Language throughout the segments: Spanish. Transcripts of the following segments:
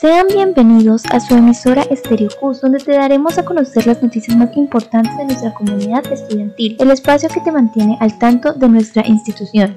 Sean bienvenidos a su emisora Estéreo Cus, donde te daremos a conocer las noticias más importantes de nuestra comunidad estudiantil, el espacio que te mantiene al tanto de nuestra institución.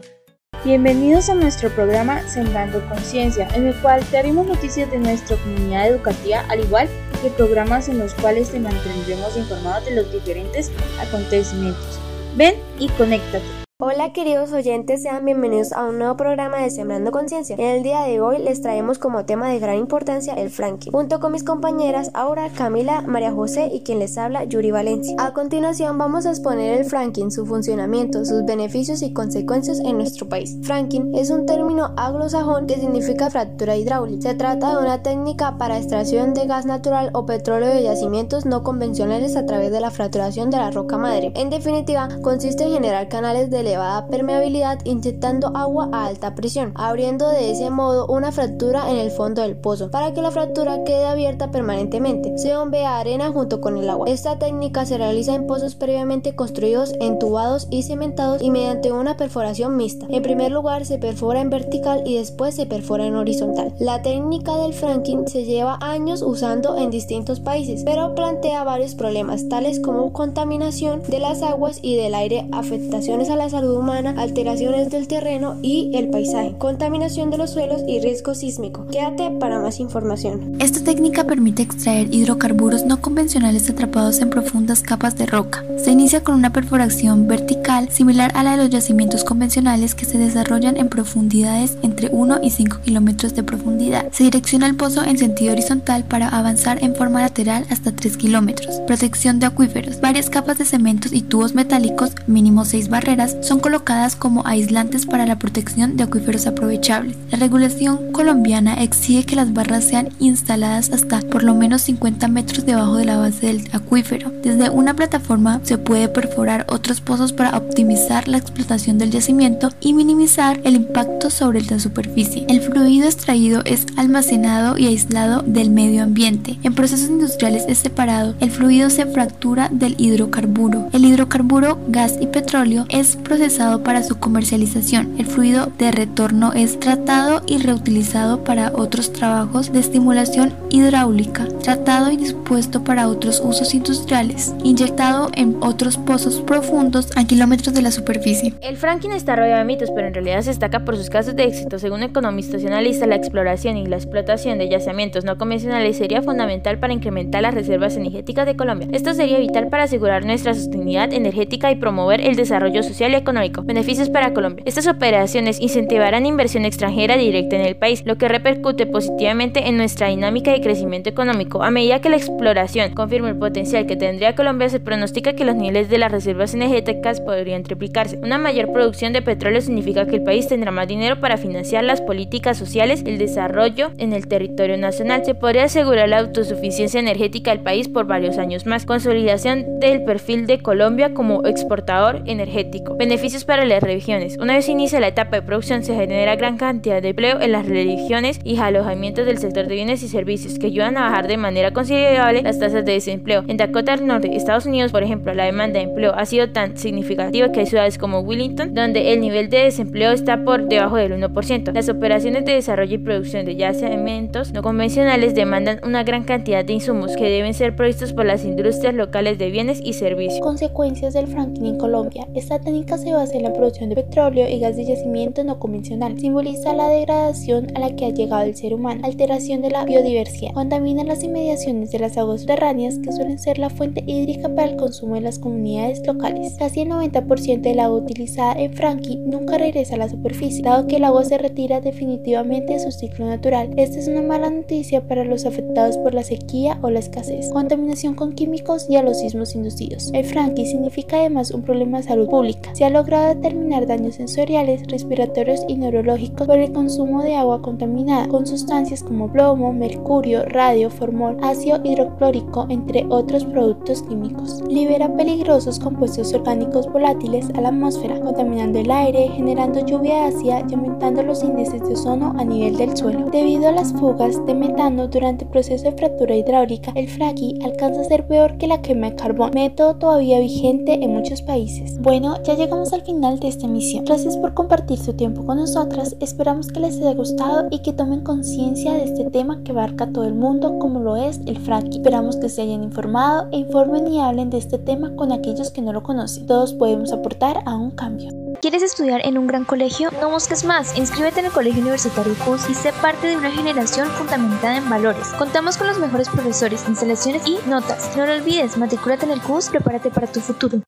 Bienvenidos a nuestro programa Sembrando Conciencia, en el cual te haremos noticias de nuestra comunidad educativa, al igual que programas en los cuales te mantendremos informados de los diferentes acontecimientos. Ven y conéctate. Hola queridos oyentes, sean bienvenidos a un nuevo programa de Sembrando Conciencia. En el día de hoy les traemos como tema de gran importancia el franking, junto con mis compañeras Aura, Camila, María José y quien les habla Yuri Valencia. A continuación vamos a exponer el franking, su funcionamiento, sus beneficios y consecuencias en nuestro país. Franking es un término anglosajón que significa fractura hidráulica. Se trata de una técnica para extracción de gas natural o petróleo de yacimientos no convencionales a través de la fracturación de la roca madre. En definitiva, consiste en generar canales de elevada permeabilidad inyectando agua a alta presión, abriendo de ese modo una fractura en el fondo del pozo para que la fractura quede abierta permanentemente. Se bombea arena junto con el agua. Esta técnica se realiza en pozos previamente construidos, entubados y cementados y mediante una perforación mixta. En primer lugar se perfora en vertical y después se perfora en horizontal. La técnica del franking se lleva años usando en distintos países, pero plantea varios problemas tales como contaminación de las aguas y del aire, afectaciones a la salud humana, alteraciones del terreno y el paisaje, contaminación de los suelos y riesgo sísmico. Quédate para más información. Esta técnica permite extraer hidrocarburos no convencionales atrapados en profundas capas de roca. Se inicia con una perforación vertical similar a la de los yacimientos convencionales que se desarrollan en profundidades entre 1 y 5 kilómetros de profundidad. Se direcciona el pozo en sentido horizontal para avanzar en forma lateral hasta 3 kilómetros. Protección de acuíferos. Varias capas de cementos y tubos metálicos, mínimo 6 barreras, son colocadas como aislantes para la protección de acuíferos aprovechables. La regulación colombiana exige que las barras sean instaladas hasta por lo menos 50 metros debajo de la base del acuífero. Desde una plataforma se puede perforar otros pozos para optimizar la explotación del yacimiento y minimizar el impacto sobre la superficie. El fluido extraído es almacenado y aislado del medio ambiente. En procesos industriales es separado. El fluido se fractura del hidrocarburo. El hidrocarburo, gas y petróleo es procesado para su comercialización. El fluido de retorno es tratado y reutilizado para otros trabajos de estimulación hidráulica, tratado y dispuesto para otros usos industriales, inyectado en otros pozos profundos a kilómetros de la superficie. El fracking está rodeado de mitos, pero en realidad se destaca por sus casos de éxito. Según economistas y analistas, la exploración y la explotación de yacimientos no convencionales sería fundamental para incrementar las reservas energéticas de Colombia. Esto sería vital para asegurar nuestra sostenibilidad energética y promover el desarrollo social y económico. Beneficios para Colombia. Estas operaciones incentivarán inversión extranjera directa en el país, lo que repercute positivamente en nuestra dinámica de crecimiento económico. A medida que la exploración confirma el potencial que tendría Colombia, se pronostica que los niveles de las reservas energéticas podrían triplicarse. Una mayor producción de petróleo significa que el país tendrá más dinero para financiar las políticas sociales, el desarrollo en el territorio nacional. Se podría asegurar la autosuficiencia energética del país por varios años más. Consolidación del perfil de Colombia como exportador energético. Para las religiones. Una vez inicia la etapa de producción se genera gran cantidad de empleo en las religiones y alojamientos del sector de bienes y servicios que ayudan a bajar de manera considerable las tasas de desempleo. En Dakota del Norte, Estados Unidos, por ejemplo, la demanda de empleo ha sido tan significativa que hay ciudades como Willington donde el nivel de desempleo está por debajo del 1%. Las operaciones de desarrollo y producción de yacimientos no convencionales demandan una gran cantidad de insumos que deben ser provistos por las industrias locales de bienes y servicios. Consecuencias del franking en Colombia. Esta técnica se basa en la producción de petróleo y gas de yacimiento no convencional. Simboliza la degradación a la que ha llegado el ser humano, alteración de la biodiversidad, contamina las inmediaciones de las aguas subterráneas que suelen ser la fuente hídrica para el consumo de las comunidades locales. Casi el 90% del agua utilizada en Frankie nunca regresa a la superficie, dado que el agua se retira definitivamente de su ciclo natural. Esta es una mala noticia para los afectados por la sequía o la escasez, contaminación con químicos y a los sismos inducidos. El Frankie significa además un problema de salud pública logrado determinar daños sensoriales, respiratorios y neurológicos por el consumo de agua contaminada con sustancias como plomo, mercurio, radio, formol, ácido hidroclórico, entre otros productos químicos. Libera peligrosos compuestos orgánicos volátiles a la atmósfera, contaminando el aire, generando lluvia ácida y aumentando los índices de ozono a nivel del suelo. Debido a las fugas de metano durante el proceso de fractura hidráulica, el fracking alcanza a ser peor que la quema de carbón, método todavía vigente en muchos países. Bueno, ya llegamos al final de esta emisión. Gracias por compartir su tiempo con nosotras. Esperamos que les haya gustado y que tomen conciencia de este tema que abarca a todo el mundo como lo es el fracking. Esperamos que se hayan informado e informen y hablen de este tema con aquellos que no lo conocen. Todos podemos aportar a un cambio. ¿Quieres estudiar en un gran colegio? No busques más. Inscríbete en el Colegio Universitario CUS y sé parte de una generación fundamentada en valores. Contamos con los mejores profesores, instalaciones y notas. No lo olvides, matricúlate en el CUS, prepárate para tu futuro.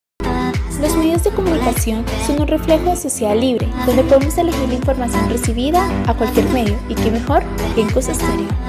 Los medios de comunicación son un reflejo de sociedad libre, donde podemos elegir la información recibida a cualquier medio y qué mejor que en Estéreo.